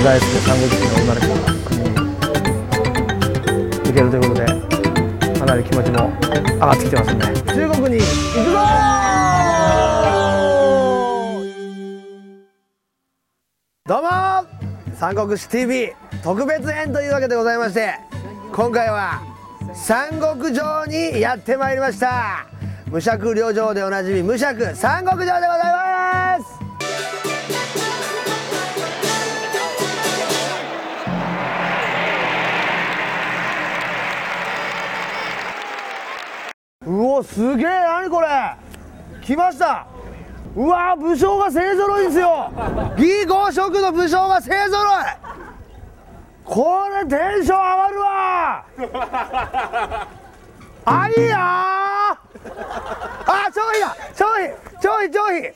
の大好きな三国志の生まれ国に行けるということでかなり気持ちも上がってきてますんで中国に行くぞどうも三国志 TV 特別編というわけでございまして今回は三国城にやってまいりました。武者陵城でおなじみ武者三国城でございますうおすげえ何これ？来ました。うわ武将が勢ぞろいですよ。義五色の武将が勢ぞろい。これテンション上がるわ。あいいや。あ超いいだ超いい。超いい超いい。っ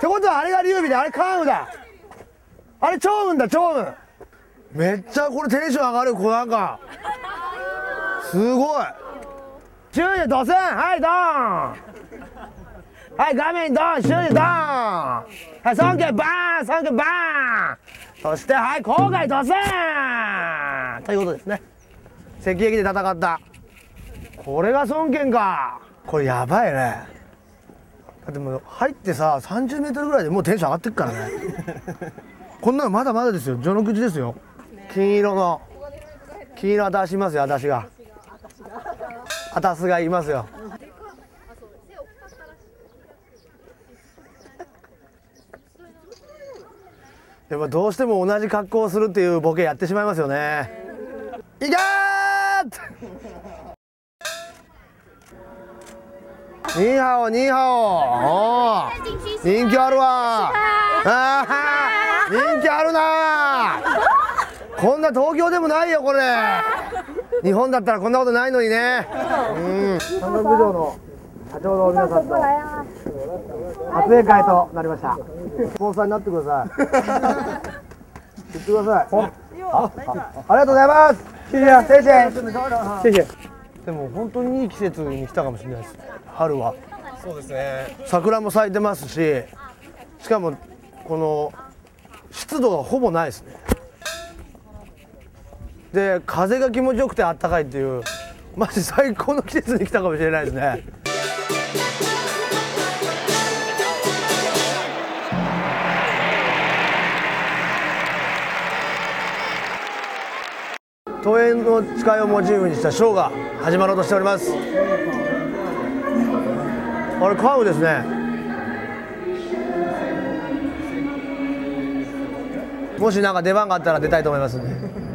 てことはあれが劉備であれ関羽だ。あれ趙雲だ趙雲めっちゃこれテンション上がるこうなんか。すごい周囲ドスンはいドーンはい画面ドン周囲ドーンはい尊敬バーン尊敬バーンそしてはい郊外ドスンということですね。赤壁で戦った。これが孫権か。これやばいね。だってもう入ってさ30メートルぐらいでもうテンション上がってくからね。こんなのまだまだですよ。序の口ですよ。金色の。金色私いますよ私が。あたすがいますよ。やっぱどうしても同じ格好をするっていうボケやってしまいますよね。いけーニーハオニーハオ。人気あるわ。人気あるなこんな東京でもないよこれ。日本だったらこんなことないのにね。うん。三角城の社長の皆さんと撮影会となりました。スポンサーになってください。言ってください。ああありがとうございます。谢谢谢谢谢謝でも本当にいい季節に来たかもしれないです。春は。そうですね。桜も咲いてますししかもこの湿度がほぼないですねで風が気持ちよくて暖かいっていうマジ最高の季節に来たかもしれないですね。都営の誓いをモチーフにしたショーが始まろうとしております。あれカウですね。もしなんか出番があったら出たいと思いますんで。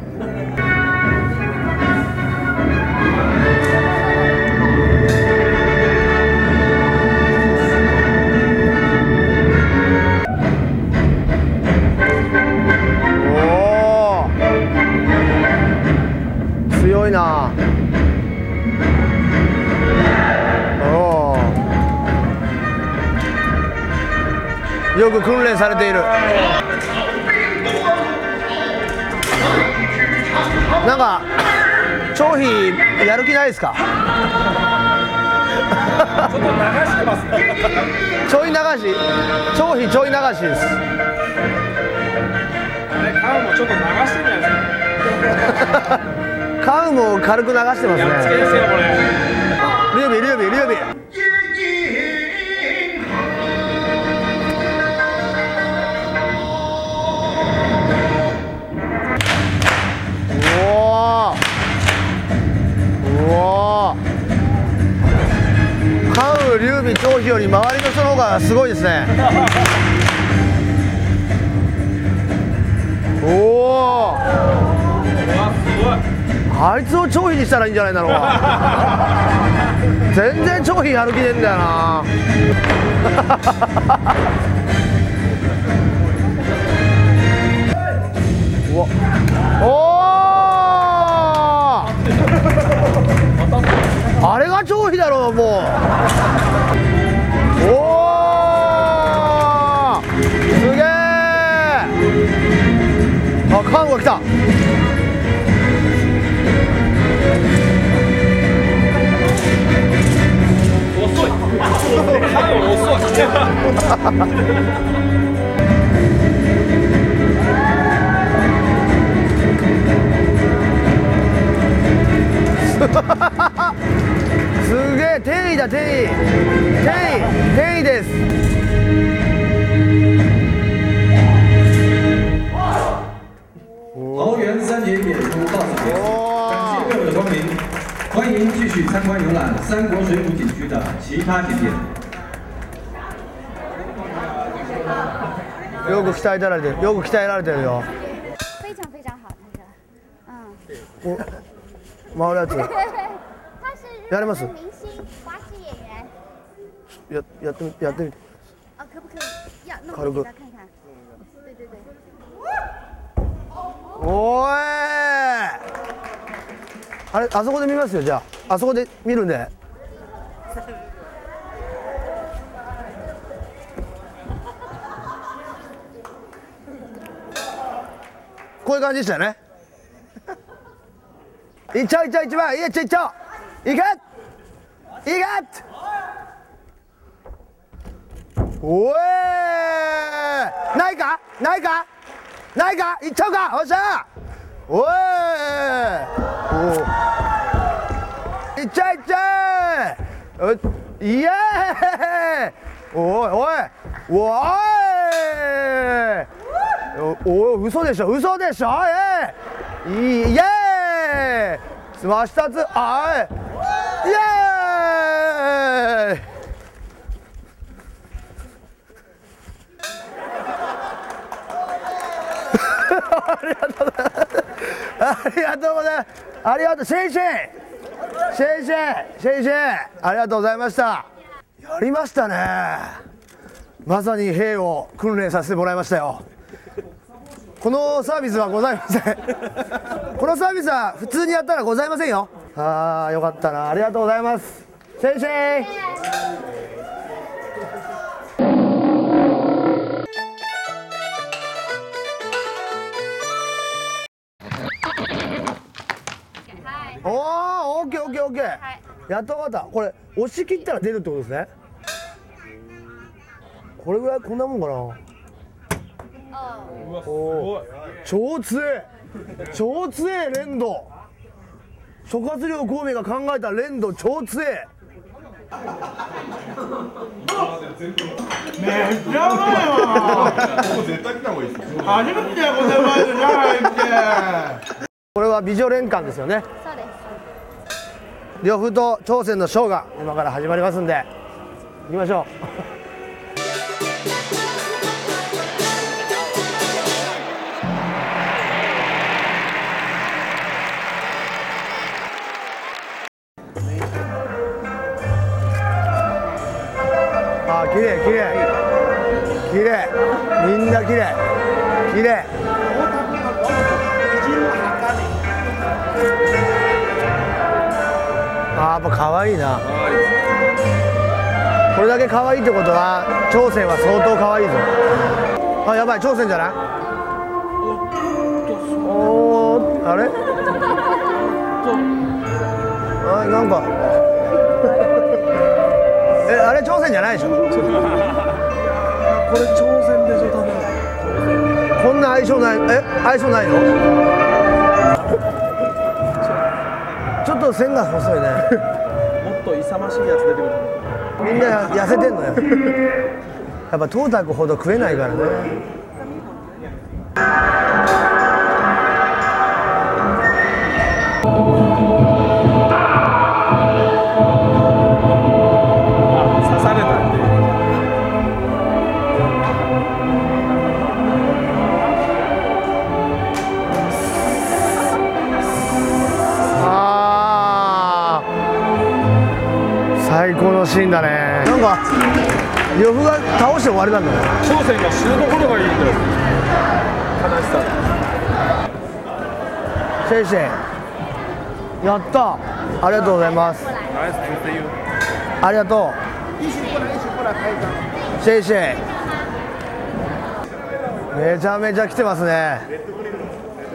よく訓練されているなんか張飛やる気ないですか？ちょっと流してますね。ちょい流し張飛ちょい流しですあれ、カウもちょっと流してるじゃないですか？カウも軽く流してますねですよ、これ。劉備劉備劉備う劉備張飛より周りの人の方がすごいですね。おお、あいつを張飛にしたらいいんじゃないだろう。か全然張飛やる気ねえんだよな。すげえテリだテリテリテリです桃园三杰演出到此结束，感谢各位的光临，欢迎继续参观游览三国水浒景区的其他景点。よ。く鍛えられてる。よく鍛えられてるよ。非常非常好，那个，嗯，お回るや やります？明星滑稽演员，ややってみやってみ。て哦，可不可以？看看？对对对，おい。あれあそこで見ますよじゃあ。あそこで見るんでこういう感じでしたよね。いっちゃういっちゃう一番いっちゃういっちゃういけいけおえないか？ないか？ないか？いっちゃうか？おっしゃおいおいっちゃえいっちゃえおいイエーイ。おいおい。おいおお嘘でしょ嘘でしょえいイエーイスマッシュ2つあいイエーイありがとうございます。ありがとうございます。ありがとう、謝謝。謝謝、謝謝、ありがとうございました。やりましたね。まさに兵を訓練させてもらいましたよ。このサービスはございません。このサービスは普通にやったらございませんよ。ああ、よかったな。ありがとうございます。シェイシェイ。嗨，おお、オッケーオッケーオッケー。はいやっと分かった。これ押し切ったら出るってことですね。これぐらいこんなもんかな。わすごい超強え。超強え連動。諸葛亮孔明が考えた連動超強え。めっちゃうまいわ初めてやこんなうまいのじゃないってこれは美女連艦ですよね。そうです。呂布と朝鮮のショーが今から始まりますんで行きましょう綺麗。綺麗。あーやっぱ可愛いな。これだけ可愛いってことは朝鮮は相当可愛いぞ。あやばい朝鮮じゃない？おーあれ？あなんか。えあれ朝鮮じゃないでしょ？これ朝鮮でしょ多分。んな相性ないえ相性ないの？ちょっと線が細いね。もっと勇ましいやつ出てくる。みんなや痩せてんのよ。やっぱトータクほど食えないからね最高のシーンだね。なんか呂布が倒して終わりなんだね。朝鮮が死ぬところがいいんだよ。悲しさ。シェイシェイやった。ありがとうございます。ありがとう。シェイシェイめちゃめちゃ来てますね。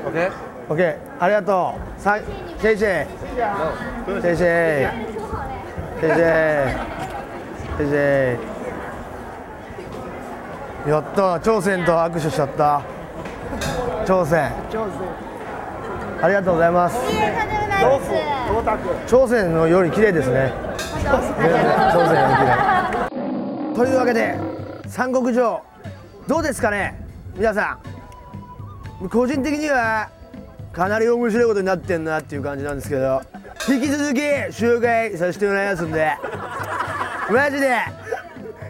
OK OK ありがとう。さシェイシェイシェイシェイシェイシェイシェイシェイやった。朝鮮と握手しちゃった。貂蝉ありがとうございます。貂蝉のより綺麗ですね。貂蝉ができないというわけで三国城どうですかね？皆さん。個人的にはかなり面白いことになってんなっていう感じなんですけど引き続き集会させてもらいますんでマジで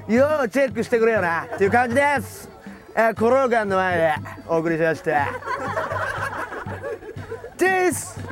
ようチェックしてくれよなっていう感じです。え、コローガンの前でお送りしまして。チーズ